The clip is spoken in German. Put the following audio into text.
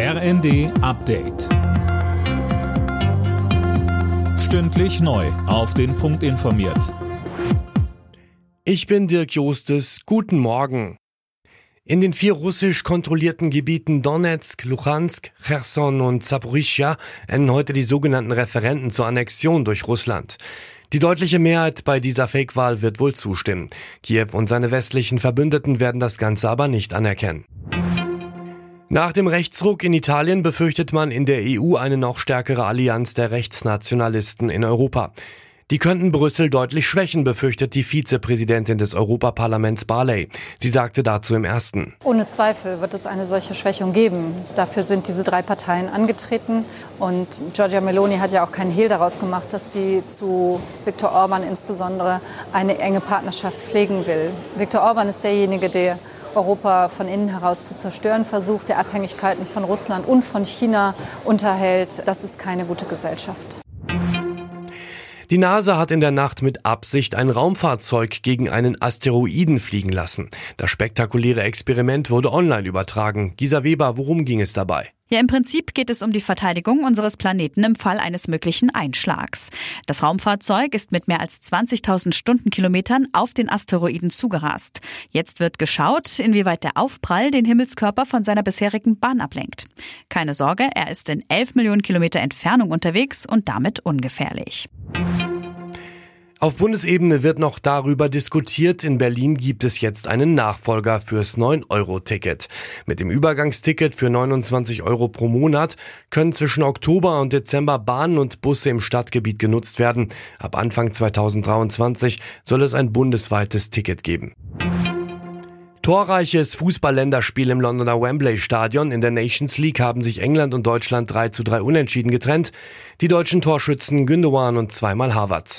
RND Update. Stündlich neu. Auf den Punkt informiert. Ich bin Dirk Jostes. Guten Morgen. In den vier russisch kontrollierten Gebieten Donetsk, Luhansk, Cherson und Zaporizhia enden heute die sogenannten Referenten zur Annexion durch Russland. Die deutliche Mehrheit bei dieser Fake-Wahl wird wohl zustimmen. Kiew und seine westlichen Verbündeten werden das Ganze aber nicht anerkennen. Nach dem Rechtsruck in Italien befürchtet man in der EU eine noch stärkere Allianz der Rechtsnationalisten in Europa. Die könnten Brüssel deutlich schwächen, befürchtet die Vizepräsidentin des Europaparlaments Barley. Sie sagte dazu im ersten. Ohne Zweifel wird es eine solche Schwächung geben. Dafür sind diese drei Parteien angetreten. Und Giorgia Meloni hat ja auch keinen Hehl daraus gemacht, dass sie zu Viktor Orban insbesondere eine enge Partnerschaft pflegen will. Viktor Orban ist derjenige, der Europa von innen heraus zu zerstören versucht, der Abhängigkeiten von Russland und von China unterhält. Das ist keine gute Gesellschaft. Die NASA hat in der Nacht mit Absicht ein Raumfahrzeug gegen einen Asteroiden fliegen lassen. Das spektakuläre Experiment wurde online übertragen. Gisa Weber, worum ging es dabei? Ja, im Prinzip geht es um die Verteidigung unseres Planeten im Fall eines möglichen Einschlags. Das Raumfahrzeug ist mit mehr als 20.000 Stundenkilometern auf den Asteroiden zugerast. Jetzt wird geschaut, inwieweit der Aufprall den Himmelskörper von seiner bisherigen Bahn ablenkt. Keine Sorge, er ist in 11 Millionen Kilometer Entfernung unterwegs und damit ungefährlich. Auf Bundesebene wird noch darüber diskutiert. In Berlin gibt es jetzt einen Nachfolger fürs 9-Euro-Ticket. Mit dem Übergangsticket für 29 Euro pro Monat können zwischen Oktober und Dezember Bahnen und Busse im Stadtgebiet genutzt werden. Ab Anfang 2023 soll es ein bundesweites Ticket geben. Torreiches Fußballländerspiel im Londoner Wembley Stadion. In der Nations League haben sich England und Deutschland 3 zu 3 unentschieden getrennt. Die deutschen Torschützen Gündogan und zweimal Harvards.